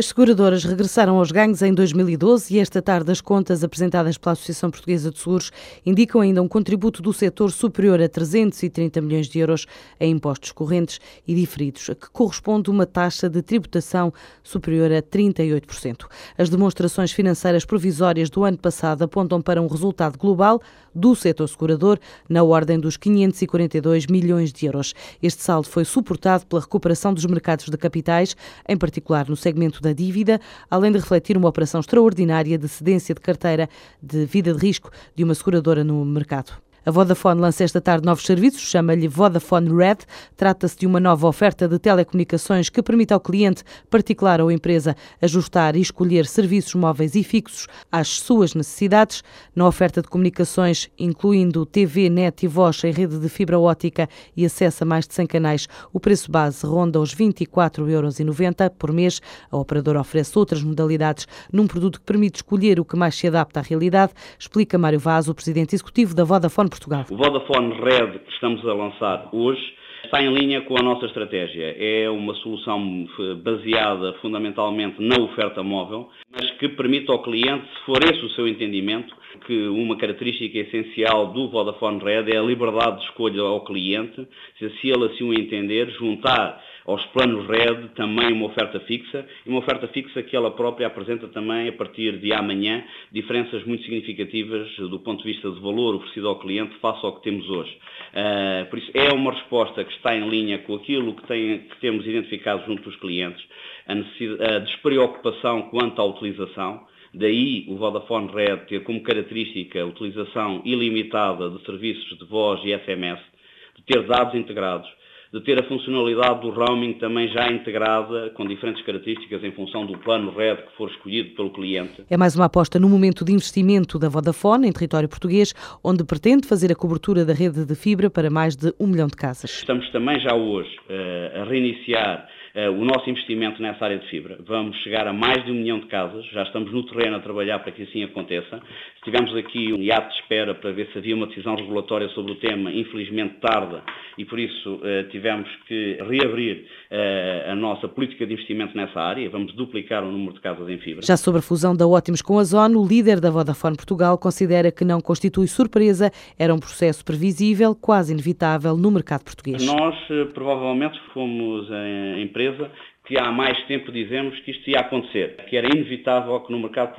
As seguradoras regressaram aos ganhos em 2012 e esta tarde as contas apresentadas pela Associação Portuguesa de Seguros indicam ainda um contributo do setor superior a 330 milhões de euros em impostos correntes e diferidos, a que corresponde uma taxa de tributação superior a 38%. As demonstrações financeiras provisórias do ano passado apontam para um resultado global do setor segurador na ordem dos 542 milhões de euros. Este saldo foi suportado pela recuperação dos mercados de capitais, em particular no segmento da dívida, além de refletir uma operação extraordinária de cedência de carteira de vida de risco de uma seguradora no mercado. A Vodafone lança esta tarde novos serviços, chama-lhe Vodafone Red. Trata-se de uma nova oferta de telecomunicações que permite ao cliente, particular ou empresa, ajustar e escolher serviços móveis e fixos às suas necessidades. Na oferta de comunicações, incluindo TV, net e voz em rede de fibra ótica e acesso a mais de 100 canais, o preço base ronda os 24,90 euros por mês. A operadora oferece outras modalidades num produto que permite escolher o que mais se adapta à realidade, explica Mário Vaz, o presidente executivo da Vodafone Portugal. O Vodafone Red que estamos a lançar hoje está em linha com a nossa estratégia. É uma solução baseada fundamentalmente na oferta móvel, mas que permite ao cliente, se for esse o seu entendimento, que uma característica essencial do Vodafone Red é a liberdade de escolha ao cliente, se ele assim o entender, juntar aos planos RED também uma oferta fixa e uma oferta fixa que ela própria apresenta também a partir de amanhã diferenças muito significativas do ponto de vista de valor oferecido ao cliente face ao que temos hoje. Uh, por isso é uma resposta que está em linha com aquilo que, tem, que temos identificado junto dos clientes, a, a despreocupação quanto à utilização, Daí o Vodafone Red ter como característica a utilização ilimitada de serviços de voz e SMS, de ter dados integrados, de ter a funcionalidade do roaming também já integrada, com diferentes características em função do plano RED que for escolhido pelo cliente. É mais uma aposta no momento de investimento da Vodafone em território português, onde pretende fazer a cobertura da rede de fibra para mais de um milhão de casas. Estamos também já hoje uh, a reiniciar o nosso investimento nessa área de fibra. Vamos chegar a mais de um milhão de casas, já estamos no terreno a trabalhar para que assim aconteça. Tivemos aqui um hiato de espera para ver se havia uma decisão regulatória sobre o tema, infelizmente tarda, e por isso uh, tivemos que reabrir uh, a nossa política de investimento nessa área. Vamos duplicar o número de casas em fibra. Já sobre a fusão da Ótimos com a Zone, o líder da Vodafone Portugal considera que não constitui surpresa, era um processo previsível, quase inevitável no mercado português. Nós provavelmente fomos a empresa empresa que há mais tempo dizemos que isto ia acontecer, que era inevitável que no mercado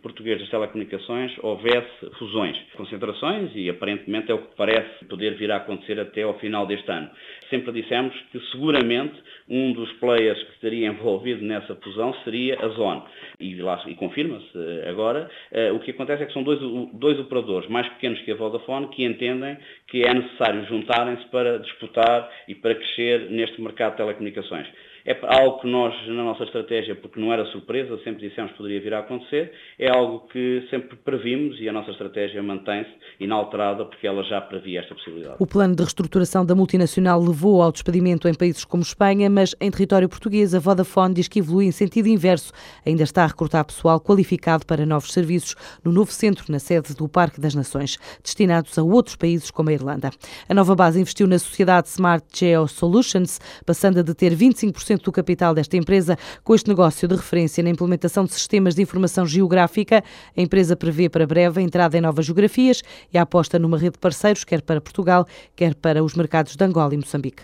português das telecomunicações houvesse fusões, concentrações e aparentemente é o que parece poder vir a acontecer até ao final deste ano. Sempre dissemos que seguramente um dos players que estaria envolvido nessa fusão seria a Zone. E, e confirma-se eh, agora, uh, o que acontece é que são dois, dois operadores mais pequenos que a Vodafone que entendem que é necessário juntarem-se para disputar e para crescer neste mercado de telecomunicações é algo que nós, na nossa estratégia, porque não era surpresa, sempre dissemos que poderia vir a acontecer, é algo que sempre previmos e a nossa estratégia mantém-se inalterada porque ela já previa esta possibilidade. O plano de reestruturação da multinacional levou ao despedimento em países como Espanha, mas em território português a Vodafone diz que evolui em sentido inverso. Ainda está a recrutar pessoal qualificado para novos serviços no novo centro na sede do Parque das Nações, destinados a outros países como a Irlanda. A nova base investiu na sociedade Smart Geo Solutions, passando a deter 25% do capital desta empresa com este negócio de referência na implementação de sistemas de informação geográfica. A empresa prevê para breve a entrada em novas geografias e a aposta numa rede de parceiros, quer para Portugal, quer para os mercados de Angola e Moçambique.